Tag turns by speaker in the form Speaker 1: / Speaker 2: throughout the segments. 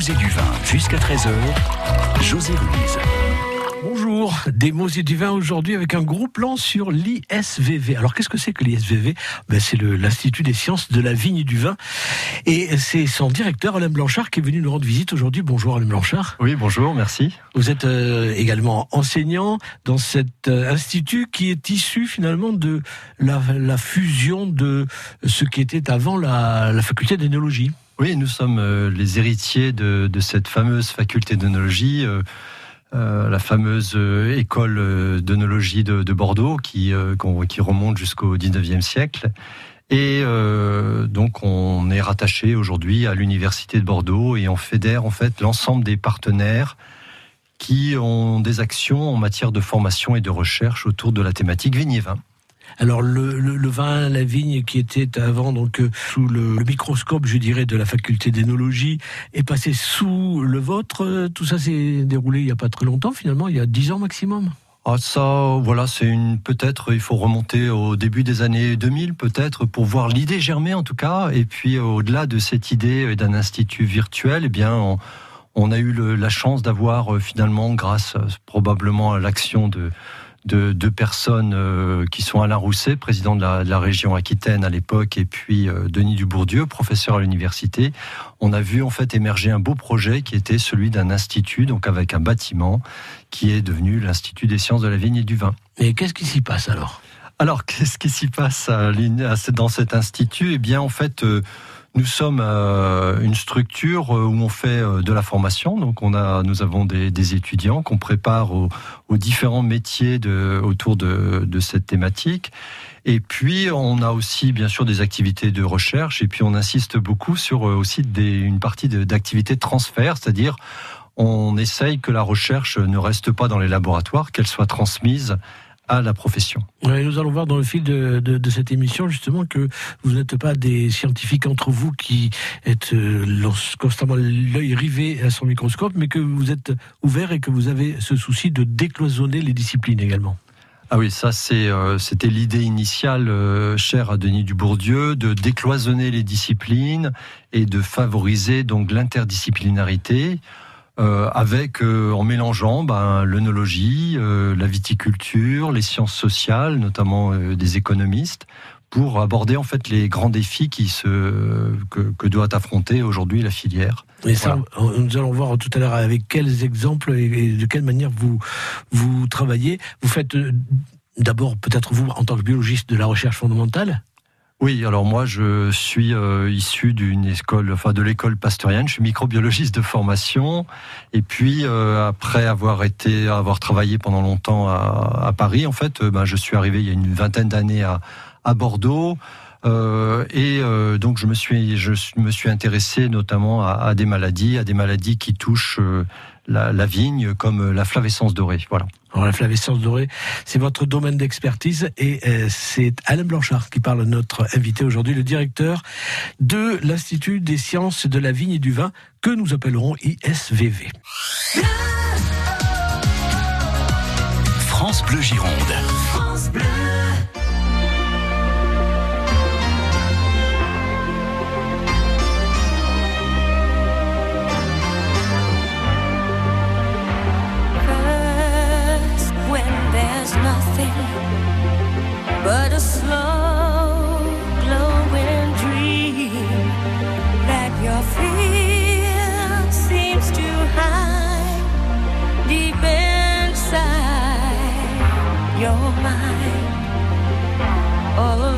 Speaker 1: mots et du vin jusqu'à 13h. José Ruiz.
Speaker 2: Bonjour, des mots et du vin aujourd'hui avec un gros plan sur l'ISVV. Alors qu'est-ce que c'est que l'ISVV ben, C'est l'Institut des sciences de la vigne et du vin. Et c'est son directeur Alain Blanchard qui est venu nous rendre visite aujourd'hui. Bonjour Alain Blanchard.
Speaker 3: Oui, bonjour, merci.
Speaker 2: Vous êtes euh, également enseignant dans cet euh, institut qui est issu finalement de la, la, fusion de ce qui était avant la, la faculté d'énologie.
Speaker 3: Oui, nous sommes euh, les héritiers de, cette fameuse faculté d'énologie. Euh, la fameuse euh, école euh, d'œnologie de, de, Bordeaux qui, remonte jusqu'au 19e siècle. Et donc on est rattaché aujourd'hui à l'université de Bordeaux et on fédère en fait l'ensemble des partenaires qui ont des actions en matière de formation et de recherche autour de la thématique vigne et vin.
Speaker 2: Alors le, vin, la vigne qui était avant donc euh, sous le, microscope, je dirais, de la faculté d'énologie, est passé sous le vôtre. Tout ça s'est déroulé il n'y a pas très longtemps finalement, il y a dix ans maximum.
Speaker 3: Ah ça, voilà, c'est une peut-être il faut remonter au début des années 2000 peut-être pour voir l'idée germer en tout cas. Et puis au-delà de cette idée d'un institut virtuel, eh bien on, a eu la chance d'avoir euh, finalement, grâce euh, probablement à l'action de de deux personnes euh, qui sont Alain Rousset, président de la, région Aquitaine à l'époque, et puis euh, Denis Dubourdieu, professeur à l'université. On a vu en fait émerger un beau projet qui était celui d'un institut, donc avec un bâtiment, qui est devenu l'Institut des sciences de la vigne et du vin.
Speaker 2: Et qu'est-ce qui s'y passe alors?
Speaker 3: Alors, qu'est-ce qui s'y passe dans cet institut? Eh bien, en fait, euh, nous sommes euh, une structure euh, où on fait euh, de la formation. Donc, on a, nous avons des, étudiants qu'on prépare aux, différents métiers autour de, cette thématique. Et puis, on a aussi, bien sûr, des activités de recherche. Et puis, on insiste beaucoup sur aussi une partie d'activités de transfert, c'est-à-dire on essaye que la recherche ne reste pas dans les laboratoires, qu'elle soit transmise à la profession.
Speaker 2: nous allons voir dans le fil de, de, cette émission justement que vous n'êtes pas des scientifiques entre vous qui êtes euh, constamment l'œil rivé à son microscope, mais que vous êtes ouvert et que vous avez ce souci de décloisonner les disciplines également.
Speaker 3: Ah oui, ça c'est euh, c'était l'idée initiale euh, chère à Denis Dubourdieu de décloisonner les disciplines et de favoriser donc l'interdisciplinarité. Euh, avec euh, en mélangeant ben, l'œnologie, euh, la viticulture, les sciences sociales, notamment des économistes, pour aborder en fait les grands défis qui se que, doit affronter aujourd'hui la filière.
Speaker 2: Et ça, nous allons voir tout à l'heure avec quels exemples et de quelle manière vous vous travaillez. Vous faites d'abord peut-être vous en tant que biologiste de la recherche fondamentale.
Speaker 3: Oui, alors moi je suis euh, issu d'une école, enfin de l'école pasteurienne. Je suis microbiologiste de formation, et puis euh, après avoir été, avoir travaillé pendant longtemps à, à Paris, en fait, euh, ben, je suis arrivé il y a une vingtaine d'années à, à, Bordeaux. et donc je me suis, je me suis intéressé notamment à, à des maladies, à des maladies qui touchent la, vigne comme la flavescence dorée. Voilà.
Speaker 2: Alors, la flavescence dorée, c'est votre domaine d'expertise et euh, c'est Alain Blanchard qui parle, notre invité aujourd'hui, le directeur de l'Institut des sciences de la vigne et du vin que nous appellerons ISVV.
Speaker 1: France Bleu Gironde. France Bleu.
Speaker 4: time. All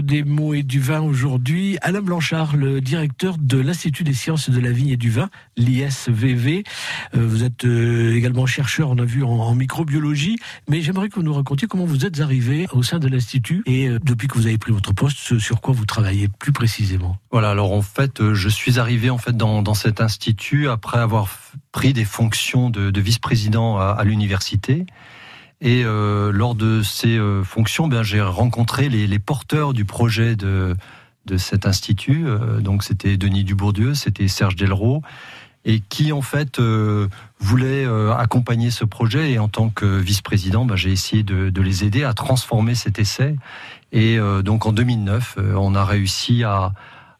Speaker 1: des mots et du vin
Speaker 2: aujourd'hui, Alain Blanchard, le directeur de l'Institut des sciences de la vigne et du vin, l'ISVV. Euh, vous êtes euh, également chercheur, on a vu, en, microbiologie, mais j'aimerais que vous nous racontiez comment vous êtes arrivé au sein de l'Institut et euh, depuis que vous avez pris votre poste, sur quoi vous travaillez plus précisément.
Speaker 3: Voilà, alors en fait, je suis arrivé en fait dans, cet institut après avoir pris des fonctions de, de vice-président à l'université. Et euh, lors de ces euh, fonctions, ben, j'ai rencontré les, les porteurs du projet de, de cet institut. Euh, donc c'était Denis Dubourdieu, c'était Serge Delraux, et qui en fait voulaient euh, accompagner ce projet. Et en tant que vice-président, ben, j'ai essayé de, de les aider à transformer cet essai. Et donc en 2009, euh, on a réussi à,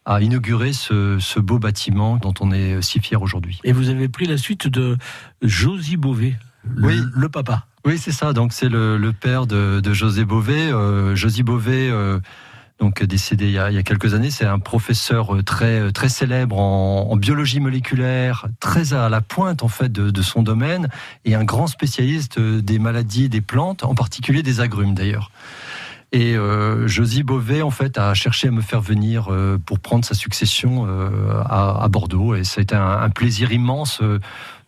Speaker 3: à inaugurer ce, ce beau bâtiment dont on est si fier aujourd'hui.
Speaker 2: Et vous avez pris la suite de Josie Beauvais, le,
Speaker 3: Oui.
Speaker 2: le papa.
Speaker 3: Oui, c'est ça. Donc c'est le, père de, José Beauvais. Euh, José Beauvais, euh, donc décédé il y, a, quelques années, c'est un professeur euh, très très célèbre en, biologie moléculaire, très à la pointe en fait de, son domaine et un grand spécialiste des maladies des plantes, en particulier des agrumes d'ailleurs. Et euh, Josie en fait, a cherché à me faire venir pour prendre sa succession à, Bordeaux. Et ça a été un, plaisir immense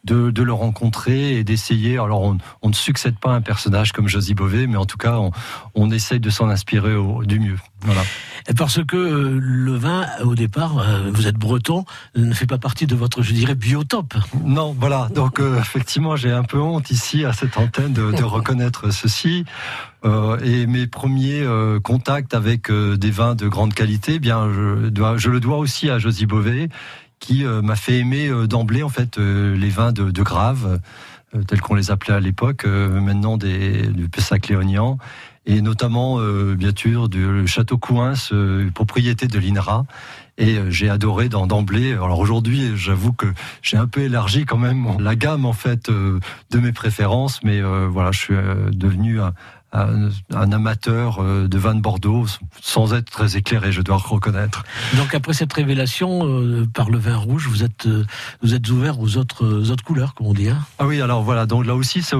Speaker 3: de, de le rencontrer et d'essayer. Alors, on, on ne succède pas à un personnage comme Josie Beauvais, mais en tout cas, on, on essaye de s'en inspirer au, du mieux. Voilà.
Speaker 2: Parce que euh, le vin, au départ, euh, vous êtes breton, ne fait pas partie de votre, je dirais, biotope.
Speaker 3: Non, voilà. Donc, euh, effectivement, j'ai un peu honte ici à cette antenne de, de reconnaître ceci. Euh, et mes premiers euh, contacts avec euh, des vins de grande qualité, eh bien, je, dois, je le dois aussi à Josie Beauvais, qui euh, m'a fait aimer euh, d'emblée en fait euh, les vins de, de Grave, tels qu'on les appelait à l'époque, maintenant des, du Pessac-Léognan, et notamment, bien sûr, du Château Couins, propriété de l'INRA. Et j'ai adoré d'emblée. Alors aujourd'hui, j'avoue que j'ai un peu élargi quand même la gamme en fait de mes préférences, mais voilà, je suis devenu un, un- un amateur euh, de vin de Bordeaux, sans être très éclairé, je dois reconnaître.
Speaker 2: Donc après cette révélation euh, par le vin rouge, vous êtes, euh, vous êtes ouvert aux autres, aux autres couleurs, comme on dit. Hein
Speaker 3: Ah oui, alors voilà, donc là aussi, c'est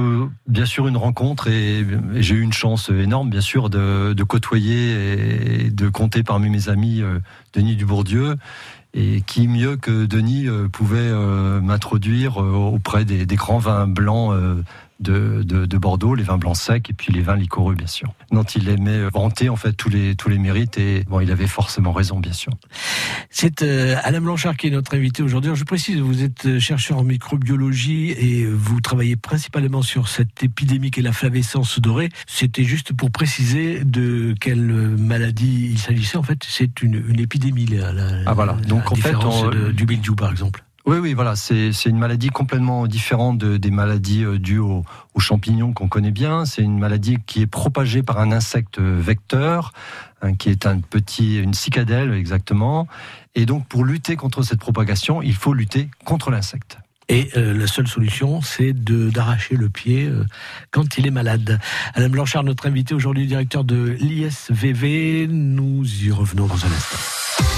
Speaker 3: bien sûr une rencontre et, et j'ai eu une chance énorme, bien sûr, de, de côtoyer et de compter parmi mes amis euh, Denis Dubourdieu. Et qui mieux que Denis pouvait euh, m'introduire euh, auprès des, des grands vins blancs euh, de, de, de Bordeaux, les vins blancs secs et puis les vins liquoreux, bien sûr. Dont il aimait vanter en fait tous les, tous les mérites et bon, il avait forcément raison, bien sûr.
Speaker 2: C'est euh, Alain Blanchard qui est notre invité aujourd'hui. Je précise, vous êtes euh, chercheur en microbiologie et vous travaillez principalement sur cette épidémie qu'est la flavescence dorée. C'était juste pour préciser de quelle maladie il s'agissait. En fait, c'est une, une épidémie. La, la-
Speaker 3: Ah, voilà.
Speaker 2: la
Speaker 3: Donc, en fait,
Speaker 2: différence
Speaker 3: on-
Speaker 2: de- du mildiou, par exemple.
Speaker 3: Oui, oui, voilà, c'est une maladie complètement différente de- des maladies euh, dues aux, champignons qu'on connaît bien. C'est une maladie qui est propagée par un insecte vecteur, hein, qui est un petit, une cicadelle exactement. Et donc, pour lutter contre cette propagation, il faut lutter contre l'insecte.
Speaker 2: Et euh, la seule solution, c'est d'arracher le pied euh, quand il est malade. Alain Blanchard, notre invité aujourd'hui, directeur de l'ISVV. Nous y revenons dans un instant.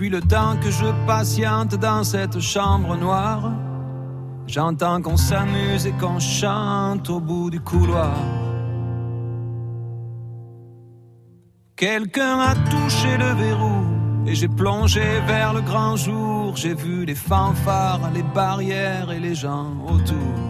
Speaker 5: Depuis le temps que je patiente dans cette chambre noire, j'entends qu'on s'amuse et qu'on chante au bout du couloir. Quelqu'un a touché le verrou et j'ai plongé vers le grand jour. J'ai vu les fanfares, les barrières et les gens autour.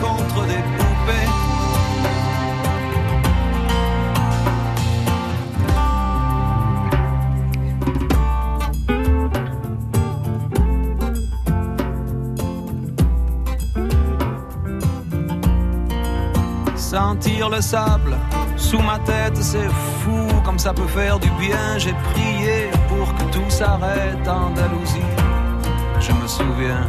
Speaker 5: Contre des poupées. Sentir le sable sous ma tête, c'est fou comme ça peut faire du bien. J'ai prié pour que tout s'arrête Andalousie. Je me souviens.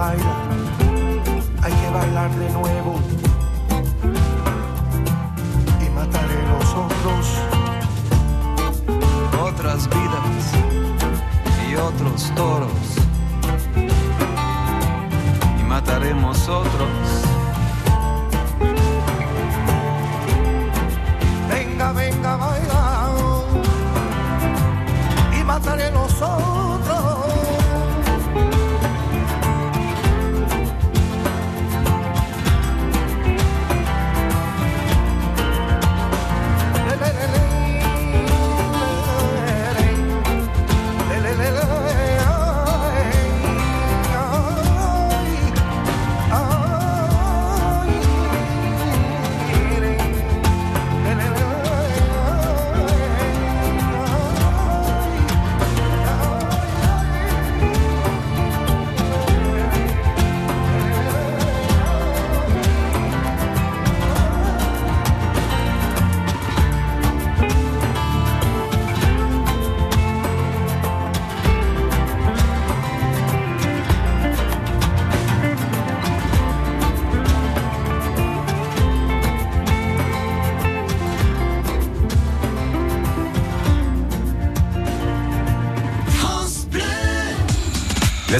Speaker 6: Baila. Hay que bailar de nuevo. Y mataré los otros.
Speaker 5: Otras vidas y otros toros. Y mataremos otros.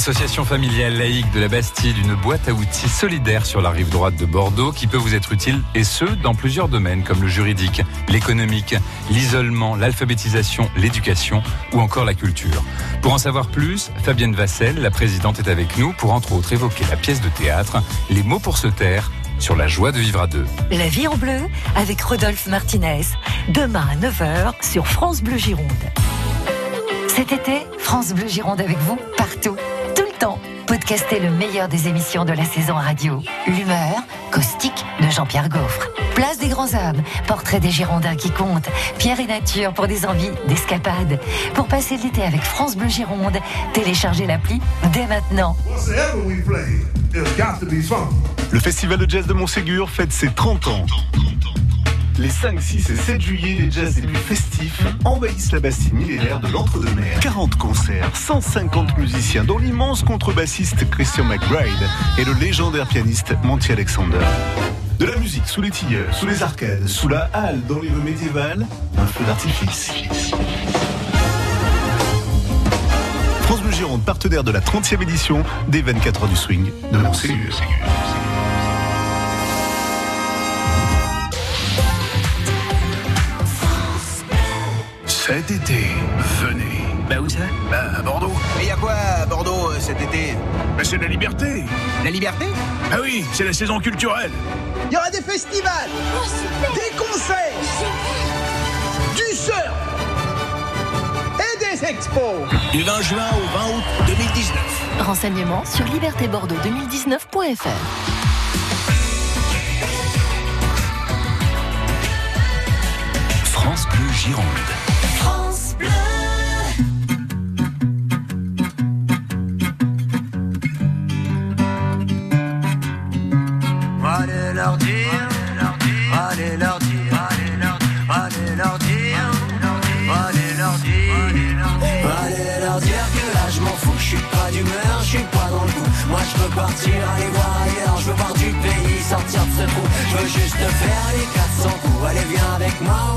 Speaker 7: L'association familiale laïque de la Bastide, une boîte à outils solidaire sur la rive droite de Bordeaux qui peut vous être utile et ce, dans plusieurs domaines comme le juridique, l'économique, l'isolement, l'alphabétisation, l'éducation ou encore la culture. Pour en savoir plus, Fabienne Vassel, la présidente, est avec nous pour entre autres évoquer la pièce de théâtre Les mots pour se taire sur la joie de vivre à deux.
Speaker 8: La vie en bleu avec Rodolphe Martinez. Demain à 9h sur France Bleu Gironde. Cet été, France Bleu Gironde avec vous temps. Podcastez le meilleur des émissions de la saison radio. L'humeur, caustique de Jean-Pierre Gaufre. Place des grands hommes, portrait des Girondins qui comptent. Pierre et nature pour des envies d'escapade. Pour passer l'été avec France Bleu Gironde, téléchargez l'appli dès maintenant.
Speaker 9: Whatever we play, it's got to be fun.
Speaker 10: Le Festival de jazz de Montségur fête ses 30 ans.
Speaker 9: Les 5, 6 et 7 juillet, les jazz les plus festifs envahissent la Bastille millénaire de l'Entre-deux-Mers. 40 concerts, 150 musiciens, dont l'immense contrebassiste Christian McBride et le légendaire pianiste Monty Alexander. De la musique sous les tilleuls, sous les arcades, sous la halle dans les rues médiévales, un feu d'artifice. France Bleu partenaire de la 30e édition des 24 heures du swing de Montségur. Cet été, venez.
Speaker 10: Bah où ça?
Speaker 9: Bah, à Bordeaux.
Speaker 10: Mais y a quoi à Bordeaux euh, cet été?
Speaker 9: Bah, c'est la liberté.
Speaker 10: La liberté?
Speaker 9: Ah oui, c'est la saison culturelle.
Speaker 10: Il y aura des festivals Des concerts Du surf Et des expos
Speaker 9: Du 20 juin au 20 août 2019.
Speaker 11: Renseignements sur libertébordeaux2019.fr.
Speaker 1: France Bleu Gironde.
Speaker 10: Partir, aller voir ailleurs, je veux voir du pays, sortir de ce trou. Je veux juste faire les 400 coups. Allez viens avec moi,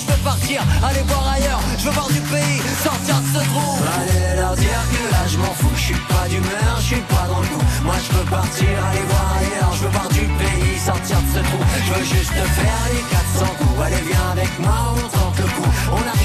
Speaker 10: je veux partir, aller voir ailleurs, je veux voir du pays, sortir de ce trou. Allez leur dire que là je m'en fous, je suis pas d'humeur, je suis pas dans le coup. Moi je veux partir, aller voir ailleurs, je veux voir du pays, sortir de ce trou. Je veux juste faire les 400 coups. Allez viens avec moi, on tente le coup. On n'a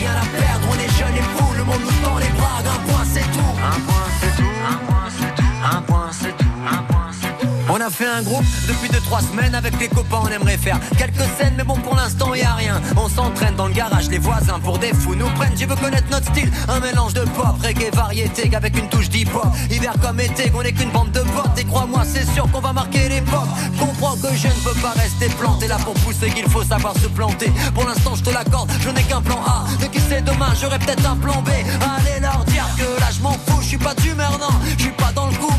Speaker 10: fait un groupe depuis 2-3 semaines avec les copains on aimerait faire quelques scènes mais bon pour l'instant y a rien. On s'entraîne dans le garage les voisins pour des fous nous prennent. Je veux connaître notre style? Un mélange de pop, reggae, variété avec une touche d'hip-hop. Hiver comme été qu'on est qu'une bande de potes. Et crois-moi c'est sûr qu'on va marquer l'époque. Comprends que je ne peux pas rester planté là pour pousser qu'il faut savoir se planter. Pour l'instant je te l'accorde je n'ai qu'un plan A. De qui sait demain? J'aurai peut-être un plan B. Allez leur dire que là je m'en fous Je suis pas d'humeur non. Je suis pas dans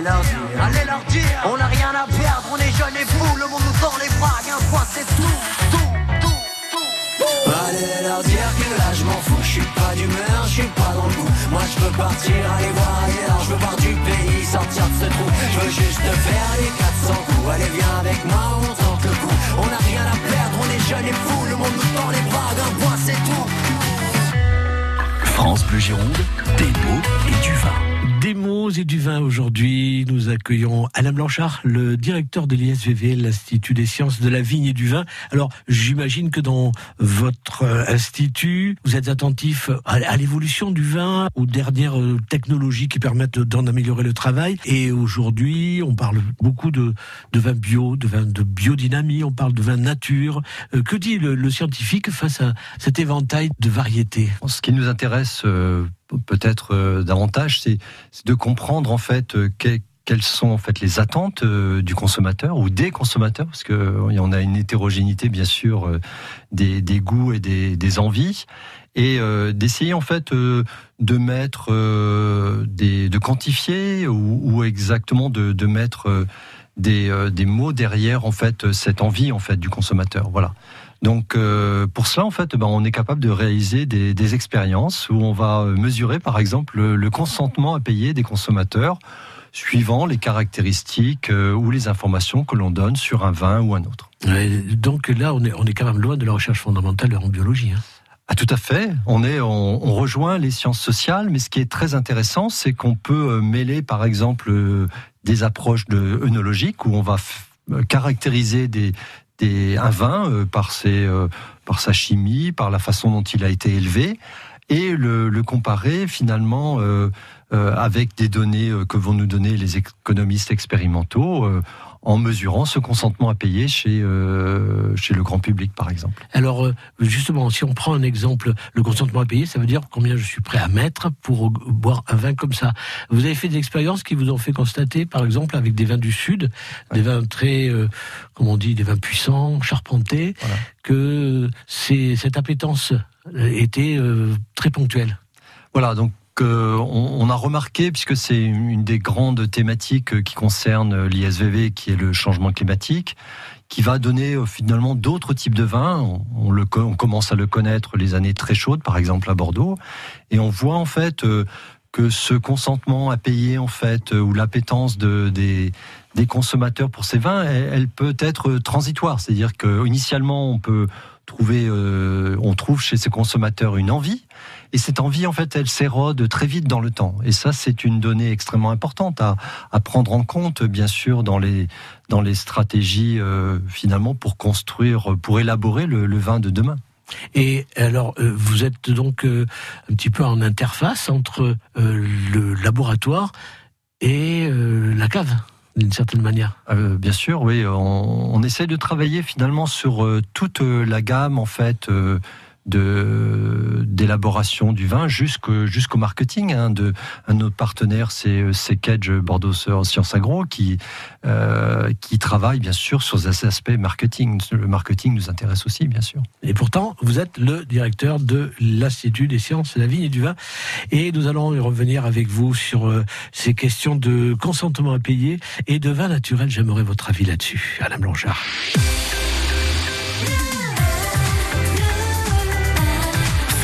Speaker 10: allez leur dire, allez leur dire, on n'a rien à perdre, on est jeunes et fous, le monde nous tend les bras, un point c'est tout, tout, tout, tout. Allez leur dire que là je m'en fous, je suis pas d'humeur, je suis pas dans le coup. Moi je veux partir, aller voir ailleurs, je veux voir du pays, sortir de ce trou. Je veux juste faire les 400 coups. Allez viens avec moi, on tente le coup. On n'a rien à perdre, on est jeunes et fous, le monde nous tend les bras, d'un point c'est tout.
Speaker 1: France Bleu Gironde, des mots et du vin.
Speaker 2: Des mots et du vin aujourd'hui. Nous accueillons Alain Blanchard, le directeur de l'ISVV, l'Institut des sciences de la vigne et du vin. Alors, j'imagine que dans votre euh, institut, vous êtes attentif à, l'évolution du vin, aux dernières euh, technologies qui permettent d'en améliorer le travail. Et aujourd'hui, on parle beaucoup de, de vin bio, de vin de biodynamie, on parle de vin nature. Euh, que dit le, scientifique face à cet éventail de variétés?
Speaker 3: Ce qui nous intéresse peut-être euh, davantage, c'est de comprendre en fait euh, que- quelles sont en fait les attentes euh, du consommateur ou des consommateurs, parce que euh, on a une hétérogénéité bien sûr des, goûts et des, envies, et d'essayer en fait de mettre de quantifier ou, exactement de, mettre des, des mots derrière en fait cette envie en fait du consommateur. Voilà. Donc euh, pour cela, en fait, ben, on est capable de réaliser des, des expériences où on va mesurer, par exemple, le, le consentement à payer des consommateurs suivant les caractéristiques euh, ou les informations que l'on donne sur un vin ou un autre.
Speaker 2: Ouais, donc là, on est, on est quand même loin de la recherche fondamentale en biologie. Hein.
Speaker 3: Ah, tout à fait. On est, on, on, rejoint les sciences sociales, mais ce qui est très intéressant, c'est qu'on peut euh, mêler, par exemple, euh, des approches de œnologiques où on va caractériser des, un vin par ses, par sa chimie, par la façon dont il a été élevé, et le, comparer finalement euh, euh, avec des données euh, que vont nous donner les économistes expérimentaux euh, en mesurant ce consentement à payer chez, euh, chez le grand public, par exemple.
Speaker 2: Alors, justement, si on prend un exemple, le consentement à payer, ça veut dire combien je suis prêt à mettre pour boire un vin comme ça. Vous avez fait des expériences qui vous ont fait constater, par exemple, avec des vins du Sud, ouais. des vins très, euh, comment on dit, des vins puissants, charpentés, voilà. que cette appétence était euh, très ponctuelle.
Speaker 3: Voilà, donc on, a remarqué, puisque c'est une des grandes thématiques qui concerne l'ISVV, qui est le changement climatique, qui va donner euh, finalement d'autres types de vins. On, commence à le connaître les années très chaudes, par exemple à Bordeaux, et on voit en fait euh, que ce consentement à payer en fait ou l'appétence de, des, consommateurs pour ces vins, elle, elle peut être transitoire. C'est-à-dire que initialement on peut trouver, euh, on trouve chez ces consommateurs une envie, et cette envie, en fait, elle s'érode très vite dans le temps. Et ça, c'est une donnée extrêmement importante à, à, prendre en compte, bien sûr, dans les, dans les stratégies, euh, finalement, pour construire, pour élaborer le, le vin de demain.
Speaker 2: Et alors, euh, vous êtes donc euh, un petit peu en interface entre euh, le laboratoire et la cave d'une certaine manière.
Speaker 3: Euh, bien sûr, oui. On, on, essaie de travailler finalement sur euh, toute la gamme en fait de d'élaboration du vin jusqu'au jusqu'au marketing. Hein, un de nos partenaires, c'est c'est Kedge Bordeaux Sciences Agro qui euh, qui travaille bien sûr sur ces aspects marketing. Le marketing nous intéresse aussi, bien sûr.
Speaker 2: Et pourtant, vous êtes le directeur de l'Institut des sciences de la vigne et du vin, et nous allons y revenir avec vous sur euh, ces questions de consentement à payer et de vin naturel. J'aimerais votre avis là-dessus, Madame Blanchard.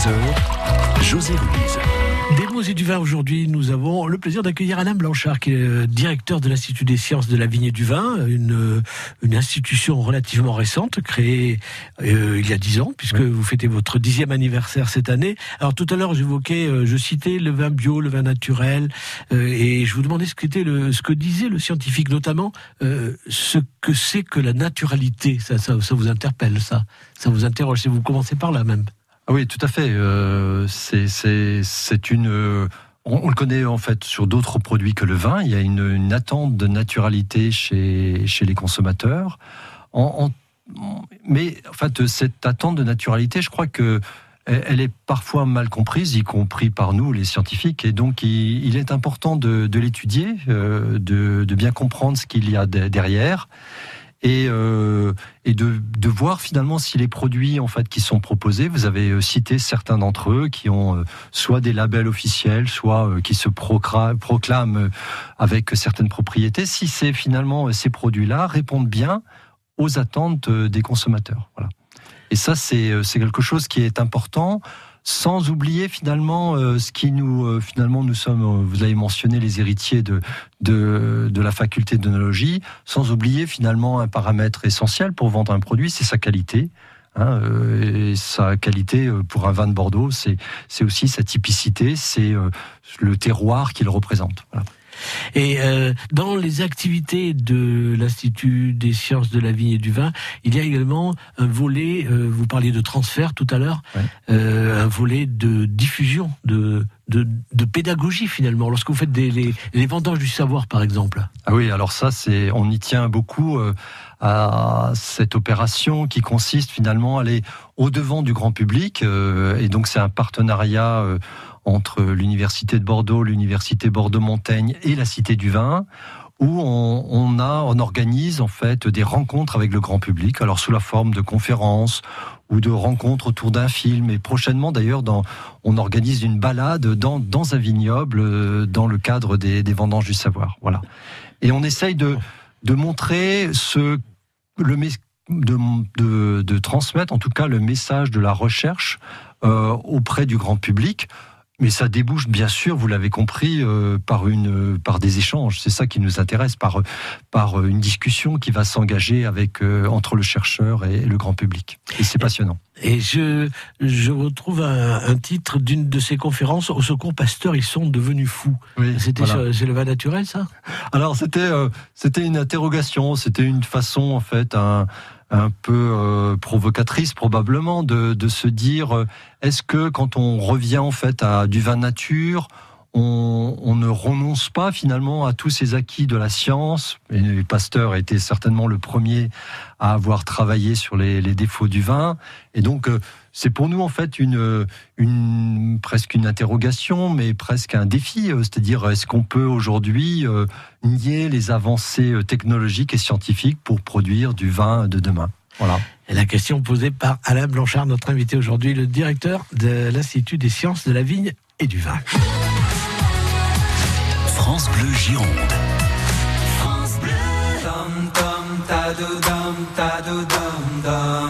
Speaker 1: 13h, José Ruiz.
Speaker 2: Des mots et du vin aujourd'hui, nous avons le plaisir d'accueillir Alain Blanchard, qui est euh, directeur de l'Institut des sciences de la vigne et du vin, une, euh, une institution relativement récente, créée euh, il y a dix ans, puisque vous fêtez votre dixième anniversaire cette année. Alors tout à l'heure, j'évoquais, euh, je citais le vin bio, le vin naturel, euh, et je vous demandais ce, qu'était le, ce que disait le scientifique, notamment ce que c'est que la naturalité. Ça, ça, ça vous interpelle, ça Ça vous interroge, si vous commencez par là même.
Speaker 3: Ah oui, tout à fait. Euh, c'est- une. euh, on, le connaît en fait sur d'autres produits que le vin. Il y a une, attente de naturalité chez, les consommateurs. Mais en fait, cette attente de naturalité, je crois que elle est parfois mal comprise, y compris par nous, les scientifiques. Et donc, il, est important de, l'étudier, euh, de, bien comprendre ce qu'il y a de- derrière et, euh, et de, de voir finalement si les produits en fait qui sont proposés, vous avez euh, cité certains d'entre eux qui ont euh, soit des labels officiels, soit qui se proclament avec certaines propriétés, si c'est finalement ces produits-là répondent bien aux attentes des consommateurs. Voilà. Et ça, c'est quelque chose qui est important sans oublier finalement euh, ce qui nous euh, finalement nous sommes euh, vous avez mentionné les héritiers de de, la faculté d'œnologie sans oublier finalement un paramètre essentiel pour vendre un produit c'est sa qualité Hein, et sa qualité pour un vin de Bordeaux, c'est aussi sa typicité, c'est le terroir qu'il représente. Voilà.
Speaker 2: Et euh, dans les activités de l'Institut des sciences de la vigne et du vin, il y a également un volet, euh, vous parliez de transfert tout à l'heure,
Speaker 3: Ouais.
Speaker 2: euh, un volet de diffusion, de, de, de pédagogie finalement, lorsque vous faites des, les, les vendanges du savoir par exemple.
Speaker 3: Ah oui, alors ça, c'est, on y tient beaucoup euh, à cette opération qui consiste finalement à aller au devant du grand public. euh, et donc, c'est un partenariat euh, entre l'université de Bordeaux, l'université Bordeaux-Montaigne et la Cité du Vin où on, a, on organise en fait des rencontres avec le grand public, alors sous la forme de conférences ou de rencontres autour d'un film. Et prochainement, d'ailleurs, on organise une balade dans, un vignoble euh, dans le cadre des, vendanges du savoir. Voilà. Et on essaye de, montrer le, de transmettre en tout cas le message de la recherche euh, auprès du grand public. Mais ça débouche bien sûr, vous l'avez compris, euh, par une, par des échanges. C'est ça qui nous intéresse, par, par une discussion qui va s'engager avec euh, entre le chercheur et le grand public. Et c'est passionnant.
Speaker 2: Et je, je retrouve un, un titre d'une de ces conférences, au secours pasteur, ils sont devenus fous.
Speaker 3: Oui,
Speaker 2: C'était
Speaker 3: voilà.
Speaker 2: c'est le vin naturel ça?
Speaker 3: Alors c'était euh, c'était une interrogation, c'était une façon en fait un un peu euh, provocatrice probablement de, de se dire euh, est-ce que quand on revient en fait à du vin nature on, ne renonce pas finalement à tous ces acquis de la science. Et Pasteur était certainement le premier à avoir travaillé sur les, défauts du vin. Et donc, euh, c'est pour nous en fait une, presque une interrogation, mais presque un défi. euh, C'est-à-dire, est-ce qu'on peut aujourd'hui euh, nier les avancées technologiques et scientifiques pour produire du vin de demain? Voilà.
Speaker 2: Et la question posée par Alain Blanchard, notre invité aujourd'hui, le directeur de l'Institut des sciences de la vigne et du vin.
Speaker 1: France Bleu Gironde.
Speaker 4: France Bleu.
Speaker 5: Dum dum ta do dum ta do dum dum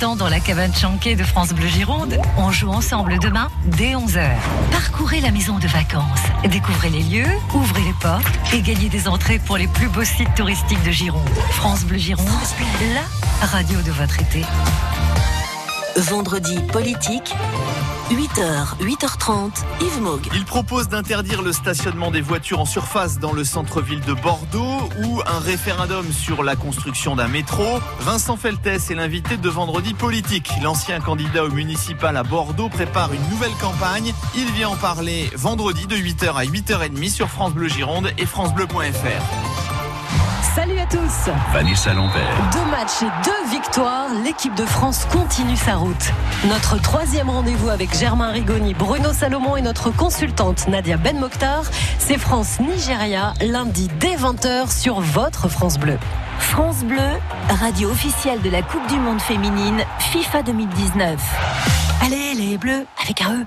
Speaker 5: dans
Speaker 8: la cabane Chanquet de France Bleu Gironde. On joue ensemble demain dès 11h. Parcourez la maison de vacances, découvrez les lieux, ouvrez les portes et gagnez des entrées pour les plus beaux sites touristiques de Gironde. France Bleu Gironde, la radio de votre été.
Speaker 11: Vendredi politique 8h, 8h30, Yves Mogue.
Speaker 12: Il propose d'interdire le stationnement des voitures en surface dans le centre-ville de Bordeaux ou un référendum sur la construction d'un métro. Vincent Feltès est l'invité de Vendredi Politique. L'ancien candidat au municipal à Bordeaux prépare une nouvelle campagne. Il vient en parler vendredi de 8h à 8h30 sur France Bleu Gironde et francebleu.fr.
Speaker 13: Salut à tous
Speaker 1: Vanessa Lambert.
Speaker 13: Deux matchs et deux victoires, l'équipe de France continue sa route. Notre troisième rendez-vous avec Germain Rigoni, Bruno Salomon et notre consultante Nadia Ben Mokhtar, c'est France-Nigeria, lundi dès 20h sur votre France Bleu.
Speaker 11: France Bleu, radio officielle de la Coupe du Monde féminine FIFA 2019. Allez les Bleus, avec un E.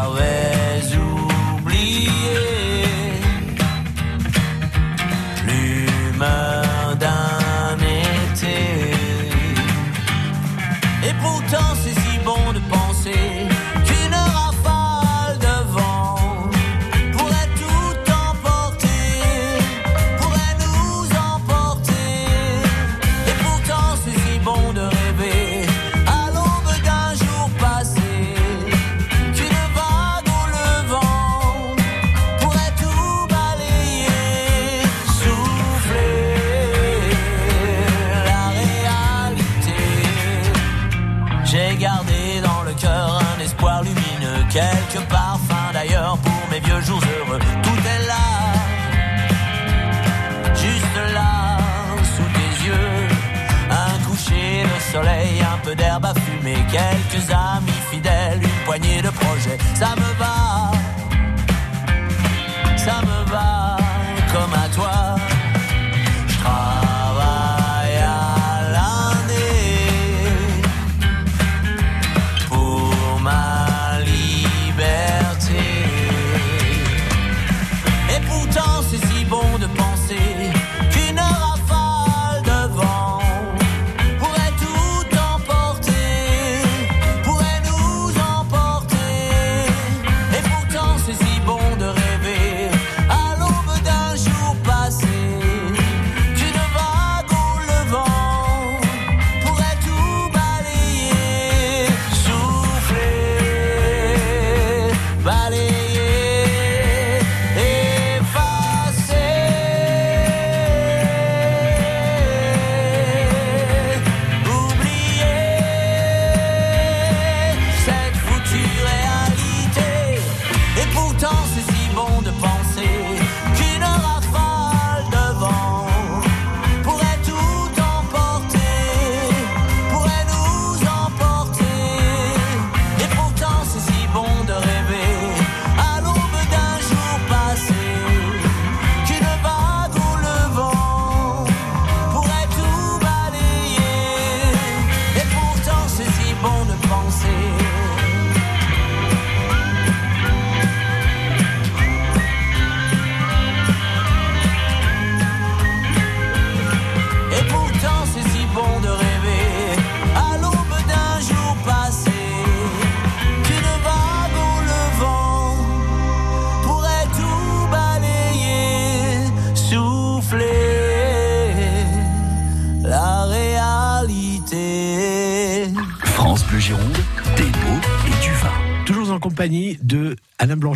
Speaker 14: peu d'herbe à fumer, quelques amis fidèles, une poignée de projets. Ça me va,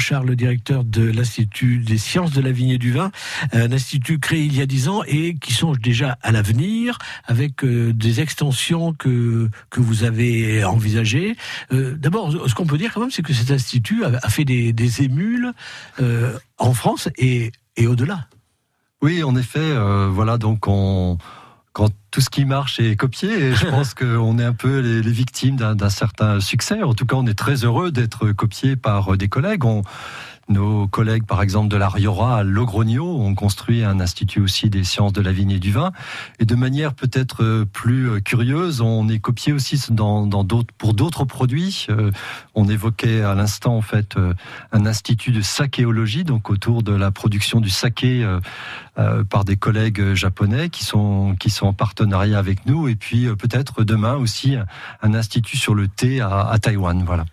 Speaker 2: Blanchard, le directeur de l'Institut des sciences de la vigne et du vin, un institut créé il y a dix ans et qui songe déjà à l'avenir avec euh, des extensions que, que vous avez envisagées. Euh, D'abord, ce qu'on peut dire quand même, c'est que cet institut a, fait des, des émules euh, en France et, et au-delà.
Speaker 3: Oui, en effet, voilà, donc on, quand tout ce qui marche est copié, et je pense qu'on est un peu les, les victimes d'un certain succès. En tout cas, on est très heureux d'être copié par euh, des collègues. On, nos collègues, par exemple, de la Riora à Logrogno, ont construit un institut aussi des sciences de la vigne et du vin. Et de manière peut-être euh, plus euh, curieuse, on est copié aussi dans, pour d'autres produits. Euh, on évoquait à l'instant, en fait, un institut de sakéologie, donc autour de la production du saké par des collègues japonais qui sont, qui sont en partenariat avec nous. Et puis, peut-être demain aussi, un, un institut sur le thé à, à Taïwan. Voilà.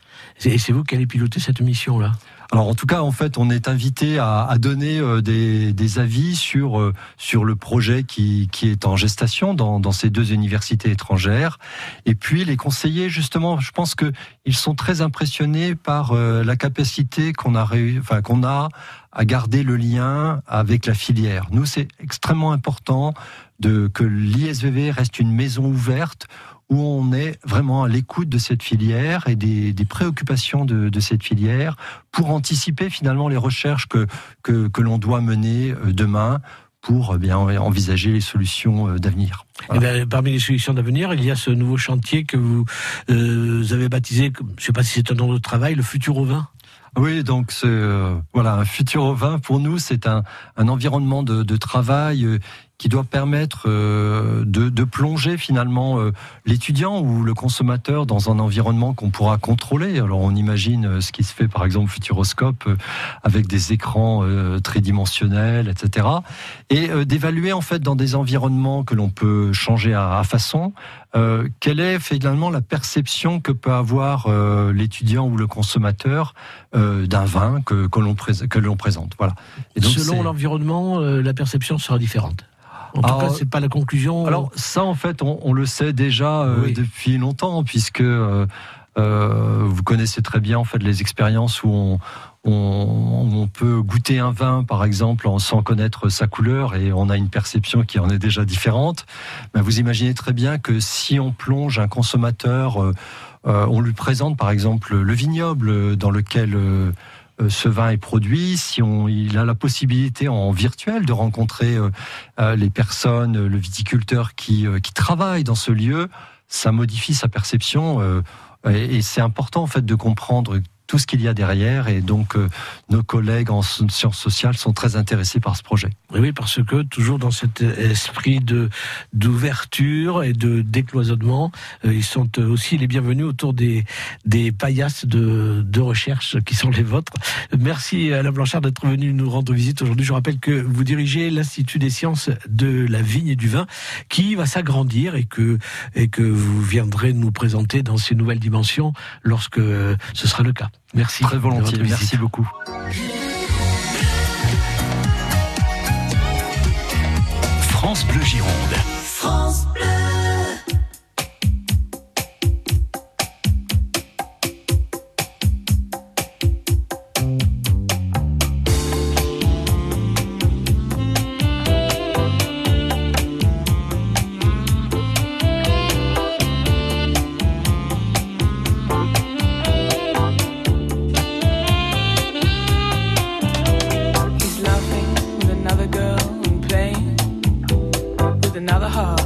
Speaker 2: Et c'est vous qui allez piloter cette mission-là?
Speaker 3: Alors en tout cas, en fait, on est invité à, à donner euh, des, des avis sur euh, sur le projet qui, qui est en gestation dans, dans ces deux universités étrangères. Et puis les conseillers, justement, je pense que ils sont très impressionnés par euh, la capacité qu'on a, enfin qu'on a à garder le lien avec la filière. Nous, c'est extrêmement important de que l'ISVV reste une maison ouverte où on est vraiment à l'écoute de cette filière et des, des préoccupations de, de cette filière pour anticiper finalement les recherches que, que, que l'on doit mener euh, demain pour eh bien envisager les solutions euh, d'avenir.
Speaker 2: Eh bien, parmi les solutions d'avenir, il y a ce nouveau chantier que vous, euh, avez baptisé, je ne sais pas si c'est un nom de travail, le futur au vin.
Speaker 3: Oui, donc euh, voilà, un futur au vin pour nous, c'est un, un environnement de, de travail euh, qui doit permettre euh, de, de plonger finalement euh, l'étudiant ou le consommateur dans un environnement qu'on pourra contrôler. Alors on imagine euh, ce qui se fait par exemple Futuroscope avec des écrans tridimensionnels, etc. Et d'évaluer en fait dans des environnements que l'on peut changer à, à façon euh, quelle est finalement la perception que peut avoir euh, l'étudiant ou le consommateur euh, d'un vin que, que l'on présente. Voilà. Et donc,
Speaker 2: Selon l'environnement, la perception sera différente. En tout
Speaker 3: Alors,
Speaker 2: cas, c'est pas la conclusion.
Speaker 3: Alors ça, en fait, on, on le sait déjà euh,
Speaker 2: Oui.
Speaker 3: depuis longtemps, puisque euh, euh, vous connaissez très bien en fait les expériences où on, on, on peut goûter un vin, par exemple, sans connaître sa couleur, et on a une perception qui en est déjà différente. Ben, vous imaginez très bien que si on plonge un consommateur, euh, on lui présente, par exemple, le vignoble dans lequel ce vin est produit, si on, il a la possibilité en virtuel de rencontrer euh, euh, les personnes, le viticulteur qui, euh, qui travaille dans ce lieu, ça modifie sa perception. euh, et c'est important en fait de comprendre tout ce qu'il y a derrière. Et donc, euh, nos collègues en sciences sociales sont très intéressés par ce projet.
Speaker 2: Oui, oui, parce que toujours dans cet esprit de d'ouverture et de décloisonnement, euh, ils sont aussi les bienvenus autour des des paillasses de, de recherche qui sont les vôtres. Merci Alain Blanchard d'être venu nous rendre visite aujourd'hui. Je rappelle que vous dirigez l'Institut des sciences de la vigne et du vin, qui va s'agrandir et que et que vous viendrez nous présenter dans ces nouvelles dimensions lorsque ce sera le cas. Merci.
Speaker 3: Très volontiers. Merci
Speaker 2: visite.
Speaker 3: beaucoup.
Speaker 1: France Bleu Gironde.
Speaker 4: France
Speaker 15: another hug.